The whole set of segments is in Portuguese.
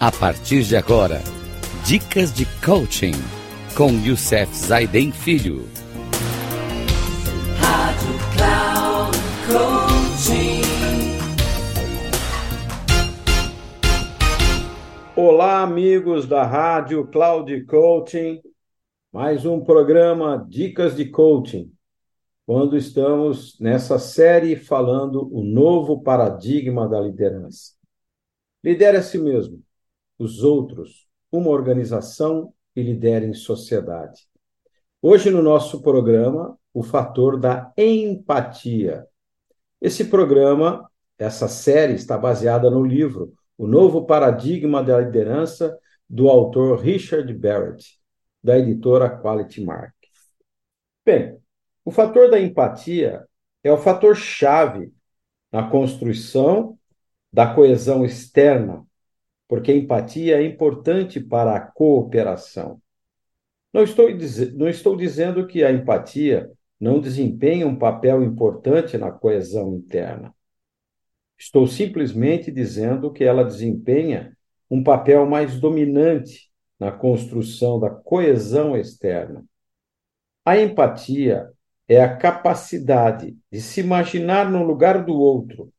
A partir de agora, dicas de coaching com Youssef Zaiden Filho. Rádio Cloud Coaching. Olá, amigos da Rádio Cloud Coaching. Mais um programa Dicas de Coaching. Quando estamos nessa série falando o novo paradigma da liderança. Lidere a si mesmo os outros, uma organização e lidere em sociedade. Hoje, no nosso programa, o fator da empatia. Esse programa, essa série, está baseada no livro O Novo Paradigma da Liderança, do autor Richard Barrett, da editora Quality Mark. Bem, o fator da empatia é o fator chave na construção da coesão externa porque a empatia é importante para a cooperação. Não estou, não estou dizendo que a empatia não desempenha um papel importante na coesão interna. Estou simplesmente dizendo que ela desempenha um papel mais dominante na construção da coesão externa. A empatia é a capacidade de se imaginar no lugar do outro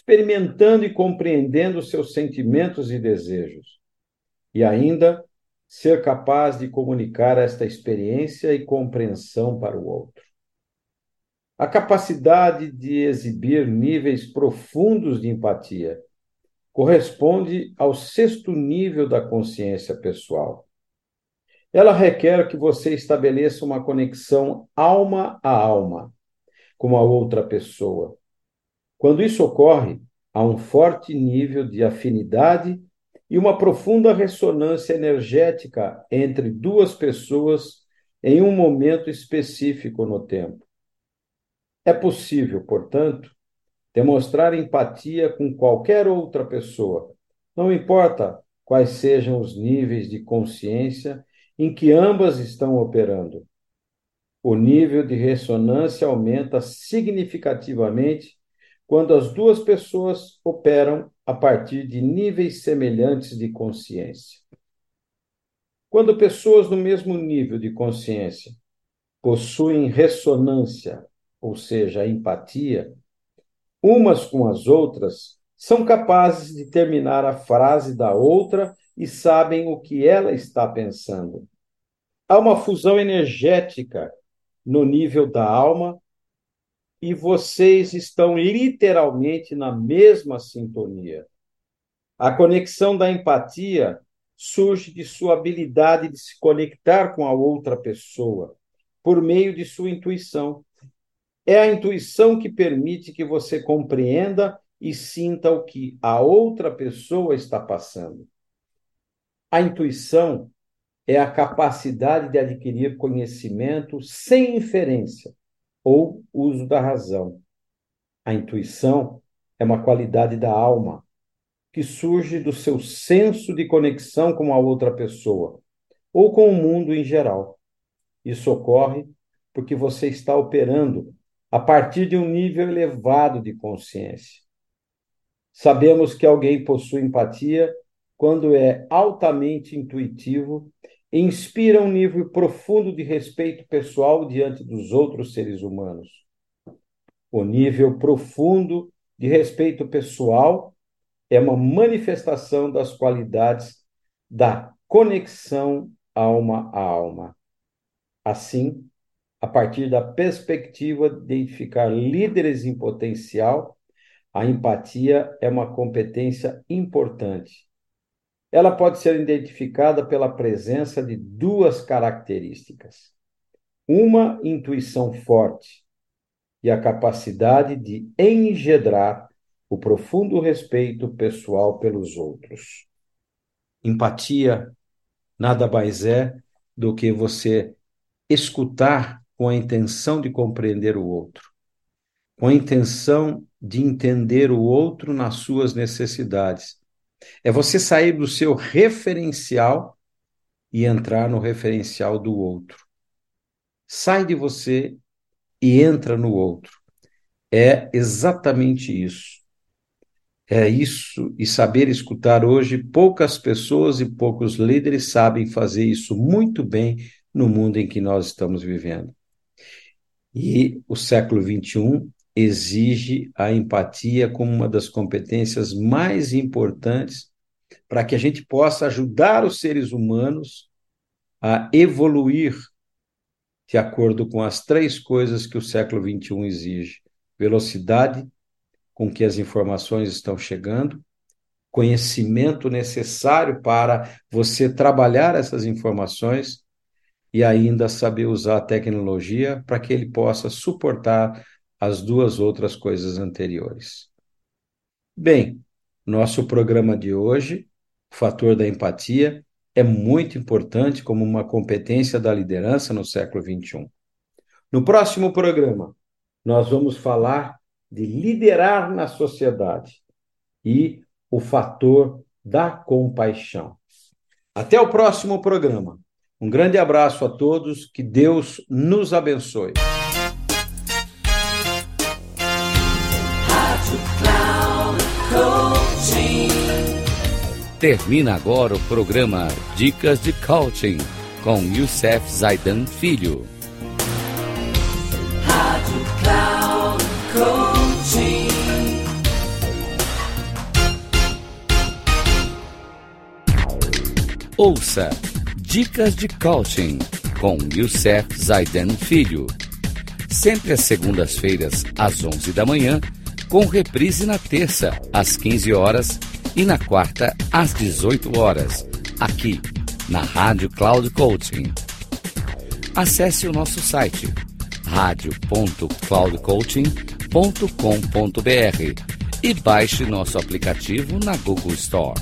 experimentando e compreendendo seus sentimentos e desejos, e ainda ser capaz de comunicar esta experiência e compreensão para o outro. A capacidade de exibir níveis profundos de empatia corresponde ao sexto nível da consciência pessoal. Ela requer que você estabeleça uma conexão alma a alma com a outra pessoa, quando isso ocorre, há um forte nível de afinidade e uma profunda ressonância energética entre duas pessoas em um momento específico no tempo. É possível, portanto, demonstrar empatia com qualquer outra pessoa, não importa quais sejam os níveis de consciência em que ambas estão operando. O nível de ressonância aumenta significativamente quando as duas pessoas operam a partir de níveis semelhantes de consciência. Quando pessoas no mesmo nível de consciência possuem ressonância, ou seja, empatia, umas com as outras, são capazes de terminar a frase da outra e sabem o que ela está pensando. Há uma fusão energética no nível da alma e vocês estão literalmente na mesma sintonia. A conexão da empatia surge de sua habilidade de se conectar com a outra pessoa por meio de sua intuição. É a intuição que permite que você compreenda e sinta o que a outra pessoa está passando. A intuição é a capacidade de adquirir conhecimento sem inferência ou uso da razão. A intuição é uma qualidade da alma que surge do seu senso de conexão com a outra pessoa ou com o mundo em geral. Isso ocorre porque você está operando a partir de um nível elevado de consciência. Sabemos que alguém possui empatia quando é altamente intuitivo inspira um nível profundo de respeito pessoal diante dos outros seres humanos. O nível profundo de respeito pessoal é uma manifestação das qualidades da conexão alma a alma. Assim, a partir da perspectiva de identificar líderes em potencial, a empatia é uma competência importante ela pode ser identificada pela presença de duas características: uma intuição forte e a capacidade de engendrar o profundo respeito pessoal pelos outros. Empatia nada mais é do que você escutar com a intenção de compreender o outro, com a intenção de entender o outro nas suas necessidades é você sair do seu referencial e entrar no referencial do outro. Sai de você e entra no outro. É exatamente isso. é isso e saber escutar hoje, poucas pessoas e poucos líderes sabem fazer isso muito bem no mundo em que nós estamos vivendo. E o século XXI exige a empatia como uma das competências mais importantes para que a gente possa ajudar os seres humanos a evoluir de acordo com as três coisas que o século XXI exige: velocidade com que as informações estão chegando, conhecimento necessário para você trabalhar essas informações e ainda saber usar a tecnologia para que ele possa suportar as duas outras coisas anteriores. Bem, nosso programa de hoje, o fator da empatia, é muito importante como uma competência da liderança no século XXI. No próximo programa, nós vamos falar de liderar na sociedade e o fator da compaixão. Até o próximo programa. Um grande abraço a todos, que Deus nos abençoe. Termina agora o programa Dicas de Coaching com Youssef Zaidan Filho. Rádio Cloud Coaching. Ouça Dicas de Coaching com Youssef Zaiden Filho. Sempre às segundas-feiras, às 11 da manhã, com reprise na terça, às 15 horas e na quarta, às 18 horas, aqui na Rádio Cloud Coaching. Acesse o nosso site radio.cloudcoaching.com.br e baixe nosso aplicativo na Google Store.